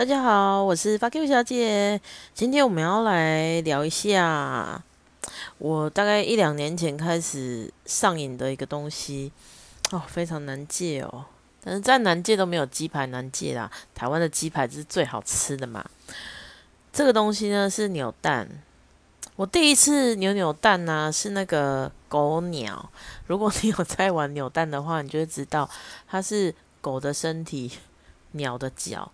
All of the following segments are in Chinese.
大家好，我是发 Q 小姐。今天我们要来聊一下我大概一两年前开始上瘾的一个东西哦，非常难戒哦。但是再难戒都没有鸡排难戒啦。台湾的鸡排是最好吃的嘛。这个东西呢是扭蛋。我第一次扭扭蛋呢是那个狗鸟。如果你有在玩扭蛋的话，你就会知道它是狗的身体，鸟的脚。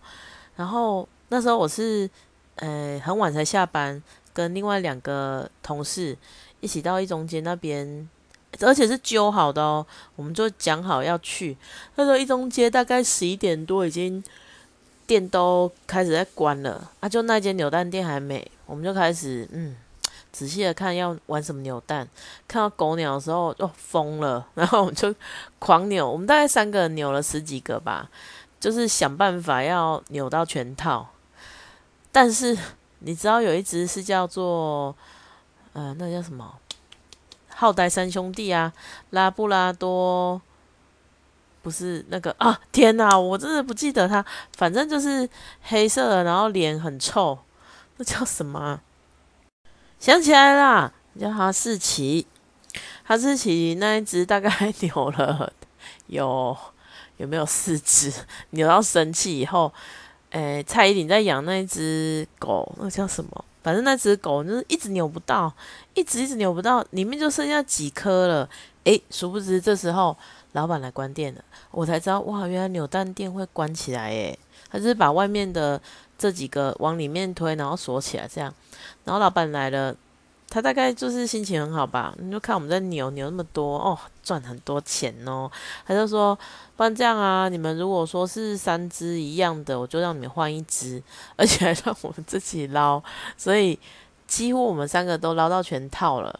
然后那时候我是，呃，很晚才下班，跟另外两个同事一起到一中街那边，而且是揪好的哦，我们就讲好要去。那时候一中街大概十一点多，已经店都开始在关了，啊，就那间扭蛋店还没，我们就开始嗯，仔细的看要玩什么扭蛋。看到狗鸟的时候就疯了，然后我们就狂扭，我们大概三个扭了十几个吧。就是想办法要扭到全套，但是你知道有一只是叫做呃，那叫什么？浩呆三兄弟啊，拉布拉多，不是那个啊？天哪，我真的不记得它，反正就是黑色的，然后脸很臭，那叫什么？想起来啦，叫哈士奇。哈士奇那一只大概 扭了有。有没有四只扭到生气以后？诶，蔡依林在养那只狗，那叫什么？反正那只狗就是一直扭不到，一直一直扭不到，里面就剩下几颗了。诶，殊不知这时候老板来关店了，我才知道哇，原来扭蛋店会关起来诶，他就是把外面的这几个往里面推，然后锁起来这样。然后老板来了。他大概就是心情很好吧，你就看我们在扭扭那么多哦，赚很多钱哦。他就说，不然这样啊，你们如果说是三只一样的，我就让你们换一只，而且还让我们自己捞，所以几乎我们三个都捞到全套了。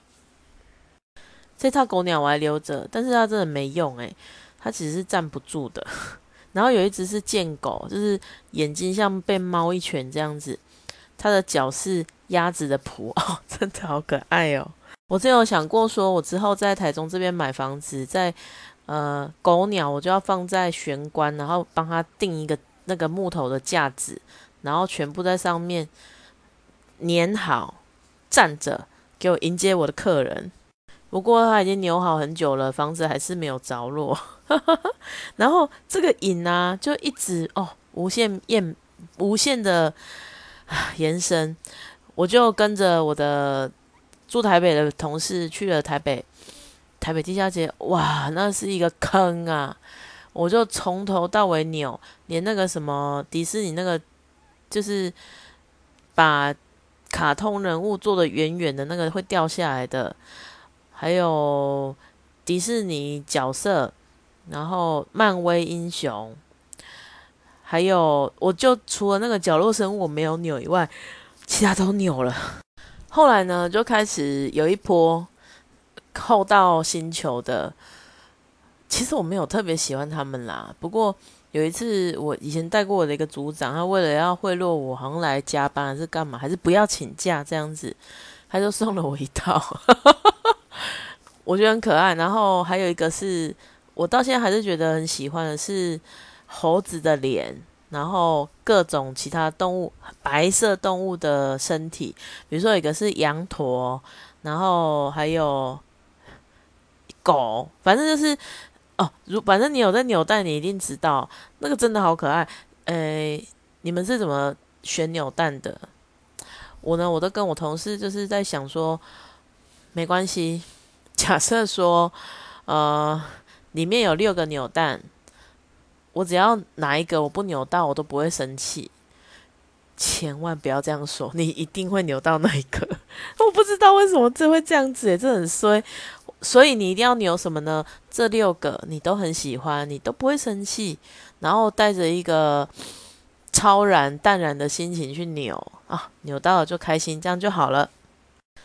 这套狗鸟我还留着，但是它真的没用诶，它其实是站不住的。然后有一只是贱狗，就是眼睛像被猫一拳这样子，它的脚是。鸭子的蹼 哦，真的好可爱哦！我真有想过，说我之后在台中这边买房子，在呃狗鸟，我就要放在玄关，然后帮他定一个那个木头的架子，然后全部在上面粘好，站着给我迎接我的客人。不过他已经扭好很久了，房子还是没有着落。然后这个瘾呢，就一直哦，无限延，无限的延伸。我就跟着我的住台北的同事去了台北，台北地下街，哇，那是一个坑啊！我就从头到尾扭，连那个什么迪士尼那个，就是把卡通人物做的远远的那个会掉下来的，还有迪士尼角色，然后漫威英雄，还有我就除了那个角落生物我没有扭以外。其他都扭了，后来呢，就开始有一波后到星球的。其实我没有特别喜欢他们啦。不过有一次，我以前带过我的一个组长，他为了要贿赂我，好像来加班还是干嘛，还是不要请假这样子，他就送了我一套，我觉得很可爱。然后还有一个是我到现在还是觉得很喜欢的是猴子的脸。然后各种其他动物，白色动物的身体，比如说有一个是羊驼，然后还有狗，反正就是哦，如反正你有在扭蛋，你一定知道那个真的好可爱。诶，你们是怎么选扭蛋的？我呢，我都跟我同事就是在想说，没关系，假设说，呃，里面有六个扭蛋。我只要哪一个我不扭到，我都不会生气。千万不要这样说，你一定会扭到那一个。我不知道为什么这会这样子，这很衰。所以你一定要扭什么呢？这六个你都很喜欢，你都不会生气，然后带着一个超然淡然的心情去扭啊，扭到了就开心，这样就好了。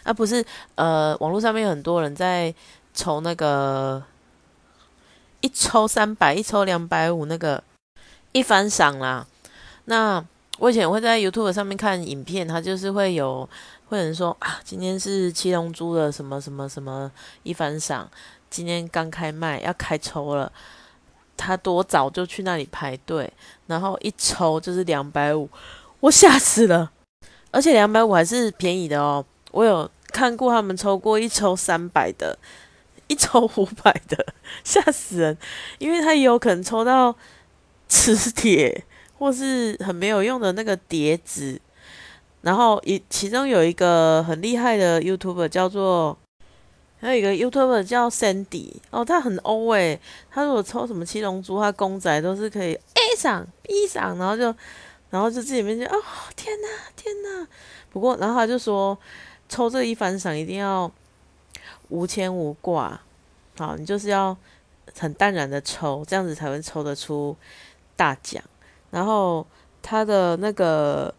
啊，不是，呃，网络上面有很多人在抽那个。一抽三百，一抽两百五，那个一番赏啦。那我以前会在 YouTube 上面看影片，他就是会有会有人说啊，今天是七龙珠的什么什么什么一番赏，今天刚开卖要开抽了。他多早就去那里排队，然后一抽就是两百五，我吓死了。而且两百五还是便宜的哦，我有看过他们抽过一抽三百的，一抽五百的，吓死人。因为他也有可能抽到磁铁或是很没有用的那个碟子。然后一其中有一个很厉害的 YouTuber 叫做，还有一个 YouTuber 叫 Sandy 哦，他很欧诶，他如果抽什么七龙珠，他公仔都是可以 A 赏 B 赏，然后就。然后就自己面前，哦天哪天哪！不过然后他就说，抽这一番赏一定要无牵无挂，好，你就是要很淡然的抽，这样子才会抽得出大奖。然后他的那个，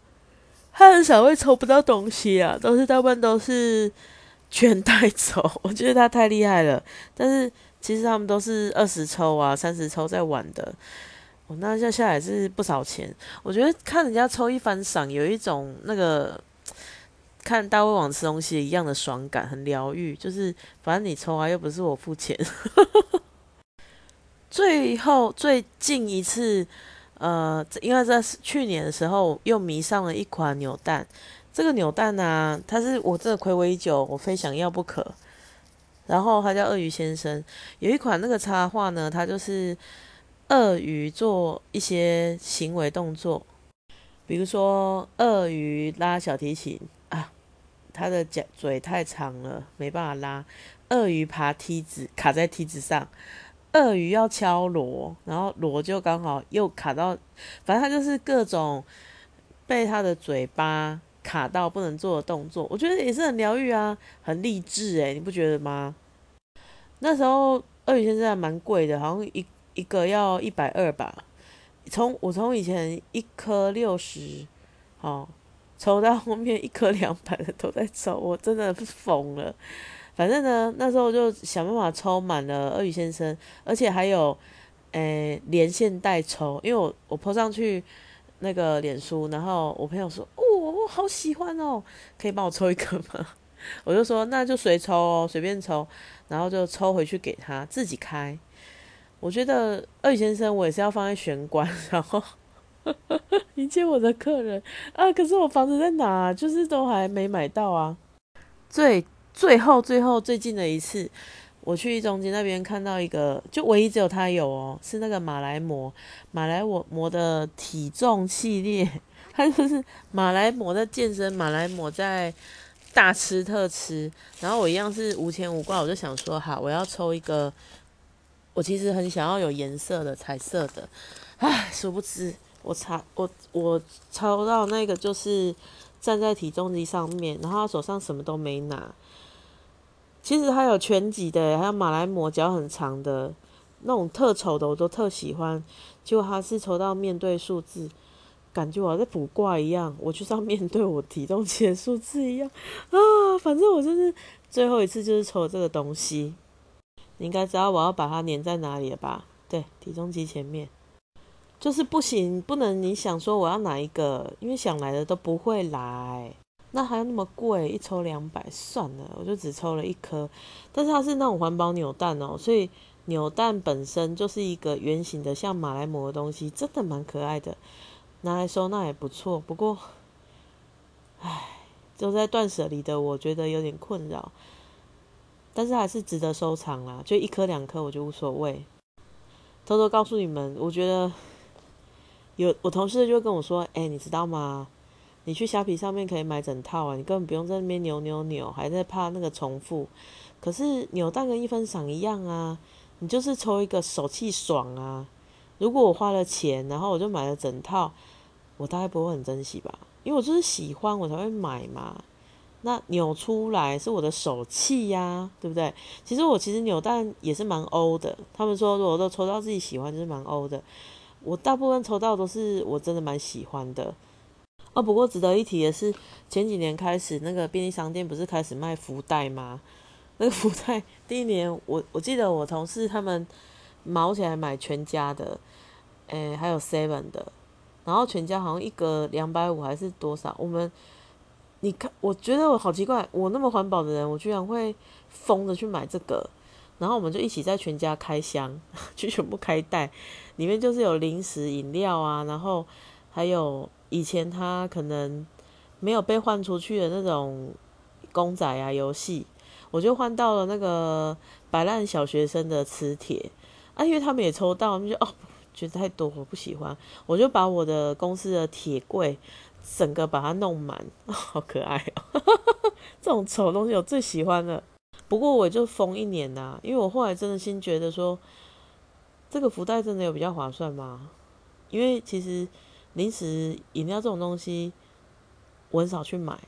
他很少会抽不到东西啊，都是大部分都是全带走。我觉得他太厉害了，但是其实他们都是二十抽啊、三十抽在玩的。哦，那一下下来是不少钱。我觉得看人家抽一番赏，有一种那个看大胃王吃东西一样的爽感，很疗愈。就是反正你抽啊，又不是我付钱。最后最近一次，呃，因为在去年的时候又迷上了一款扭蛋。这个扭蛋呢，它是我真的暌违已久，我非想要不可。然后它叫鳄鱼先生，有一款那个插画呢，它就是。鳄鱼做一些行为动作，比如说鳄鱼拉小提琴，它的脚嘴太长了，没办法拉；鳄鱼爬梯子卡在梯子上；鳄鱼要敲锣，然后锣就刚好又卡到，反正它就是各种被它的嘴巴卡到不能做的动作。我觉得也是很疗愈啊，很励志诶，你不觉得吗？那时候鳄鱼先生还蛮贵的，好像一。一个要一百二吧，从我从以前一颗六十，好抽到后面一颗两百的都在抽，我真的疯了。反正呢，那时候就想办法抽满了鳄鱼先生，而且还有诶连线代抽，因为我我泼上去那个脸书，然后我朋友说哦，我好喜欢哦，可以帮我抽一颗吗？我就说那就随抽哦，随便抽，然后就抽回去给他自己开。我觉得鳄鱼先生，我也是要放在玄关，然后 迎接我的客人啊。可是我房子在哪？就是都还没买到啊。最最后最后最近的一次，我去中间那边看到一个，就唯一只有他有哦，是那个马来貘，马来我貘的体重系列，他就是马来貘在健身，马来貘在大吃特吃。然后我一样是无牵无挂，我就想说，好，我要抽一个。我其实很想要有颜色的彩色的，唉，殊不知我查我我抽到那个就是站在体重机上面，然后他手上什么都没拿。其实他有全集的，还有马来貘脚很长的那种特丑的，我都特喜欢。结果他是抽到面对数字，感觉我在卜卦一样，我就是要面对我体重机的数字一样啊！反正我就是最后一次就是抽这个东西。你应该知道我要把它粘在哪里了吧？对，体重机前面，就是不行，不能你想说我要哪一个，因为想来的都不会来，那还要那么贵，一抽两百，算了，我就只抽了一颗，但是它是那种环保扭蛋哦，所以扭蛋本身就是一个圆形的，像马来貘的东西，真的蛮可爱的，拿来收纳也不错。不过，唉，就在断舍离的，我觉得有点困扰。但是还是值得收藏啦，就一颗两颗我就无所谓。偷偷告诉你们，我觉得有我同事就跟我说：“哎，你知道吗？你去虾皮上面可以买整套啊，你根本不用在那边扭扭扭，还在怕那个重复。可是扭蛋跟一分赏一样啊，你就是抽一个手气爽啊。如果我花了钱，然后我就买了整套，我大概不会很珍惜吧，因为我就是喜欢我才会买嘛。”那扭出来是我的手气呀，对不对？其实我其实扭蛋也是蛮欧的。他们说如果都抽到自己喜欢，就是蛮欧的。我大部分抽到都是我真的蛮喜欢的。哦，不过值得一提的是，前几年开始那个便利商店不是开始卖福袋吗？那个福袋第一年，我我记得我同事他们毛起来买全家的，诶，还有 Seven 的，然后全家好像一个两百五还是多少？我们。你看，我觉得我好奇怪，我那么环保的人，我居然会疯着去买这个。然后我们就一起在全家开箱，就全部开袋，里面就是有零食、饮料啊，然后还有以前他可能没有被换出去的那种公仔啊游戏，我就换到了那个摆烂小学生的磁铁啊，因为他们也抽到，就哦觉得太多我不喜欢，我就把我的公司的铁柜整个把它弄满，好可爱哦，这种丑东西我最喜欢了。不过我就封一年呐，因为我后来真的心觉得说，这个福袋真的有比较划算吗？因为其实零食、饮料这种东西，我很少去买。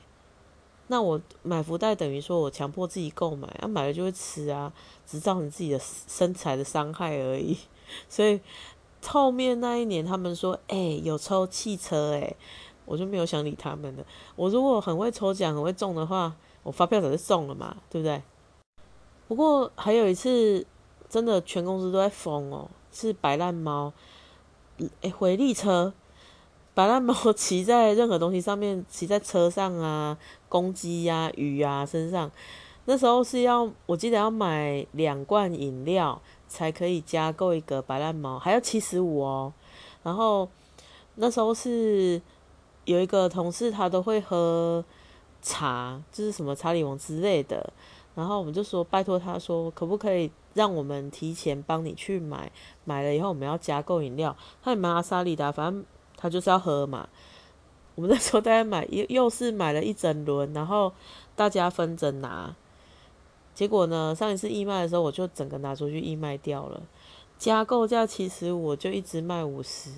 那我买福袋等于说我强迫自己购买，啊买了就会吃啊，只造成自己的身材的伤害而已。所以后面那一年他们说，哎，有抽汽车，哎，我就没有想理他们了。我如果很会抽奖、很会中的话，我发票早就中了嘛，对不对？不过还有一次，真的全公司都在疯哦，是白烂猫，诶，回力车，白烂猫 骑在任何东西上面，骑在车上啊，公鸡呀、鱼啊身上。那时候是要，我记得要买两罐饮料才可以加购一个白烂猫，还要七十五哦。然后那时候是有一个同事，他都会喝茶，就是什么查理王之类的。然后我们就说拜托他说可不可以让我们提前帮你去买，买了以后我们要加购饮料，他也蛮阿莎利达，反正他就是要喝嘛。我们那时候大家买又又是买了一整轮，然后大家分着拿。结果呢，上一次义卖的时候我就整个拿出去义卖掉了，加购价其实我就一直卖五十，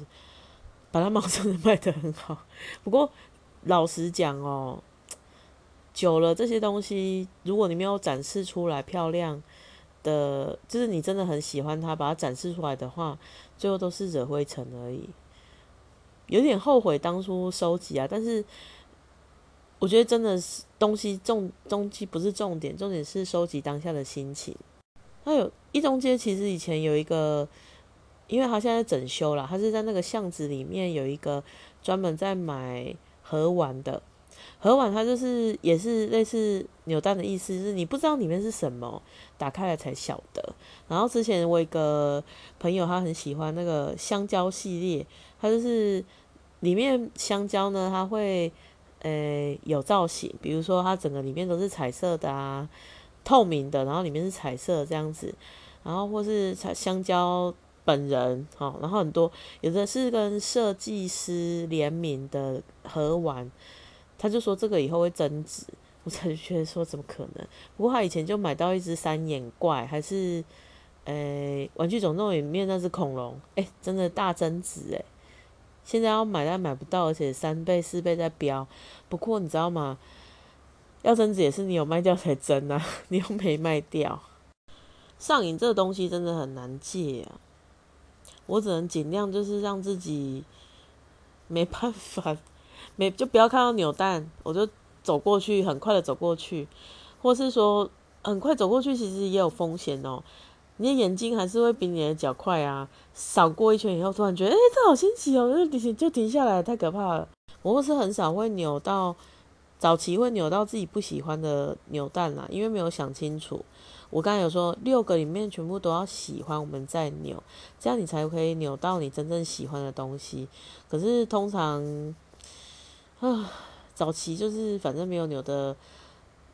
把它毛真的卖得很好。不过老实讲哦。久了，这些东西如果你没有展示出来漂亮的，就是你真的很喜欢它，把它展示出来的话，最后都是惹灰尘而已。有点后悔当初收集啊，但是我觉得真的是东西重东西不是重点，重点是收集当下的心情。还有一中街其实以前有一个，因为它现在整修了，它是在那个巷子里面有一个专门在买盒玩的。盒碗它就是也是类似扭蛋的意思，是你不知道里面是什么，打开了才晓得。然后之前我一个朋友他很喜欢那个香蕉系列，它就是里面香蕉呢，它会呃有造型，比如说它整个里面都是彩色的啊，透明的，然后里面是彩色这样子，然后或是香蕉本人，好，然后很多有的是跟设计师联名的盒碗。他就说这个以后会增值，我才觉得说怎么可能？不过他以前就买到一只三眼怪，还是诶玩具总动员里面那只恐龙，诶，真的大增值诶。现在要买但买不到，而且三倍四倍在飙。不过你知道吗？要增值也是你有卖掉才增啊，你又没卖掉。上瘾这个东西真的很难戒啊，我只能尽量就是让自己没办法。没就不要看到扭蛋，我就走过去，很快的走过去，或是说很快走过去，其实也有风险哦。你的眼睛还是会比你的脚快啊。扫过一圈以后，突然觉得，哎，这好新奇哦，就停就停下来，太可怕了。我是很少会扭到，早期会扭到自己不喜欢的扭蛋啦，因为没有想清楚。我刚才有说六个里面全部都要喜欢，我们再扭，这样你才可以扭到你真正喜欢的东西。可是通常。啊，早期就是反正没有扭的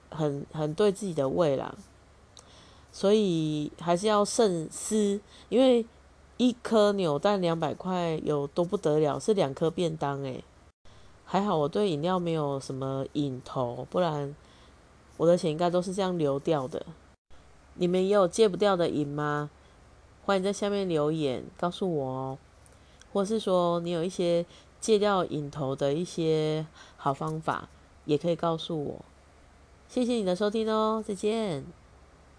很很对自己的胃啦，所以还是要慎思，因为一颗扭蛋两百块有多不得了，是两颗便当诶。还好我对饮料没有什么瘾头，不然我的钱应该都是这样流掉的。你们也有戒不掉的瘾吗？欢迎在下面留言告诉我哦，或是说你有一些。戒掉瘾头的一些好方法，也可以告诉我。谢谢你的收听哦，再见。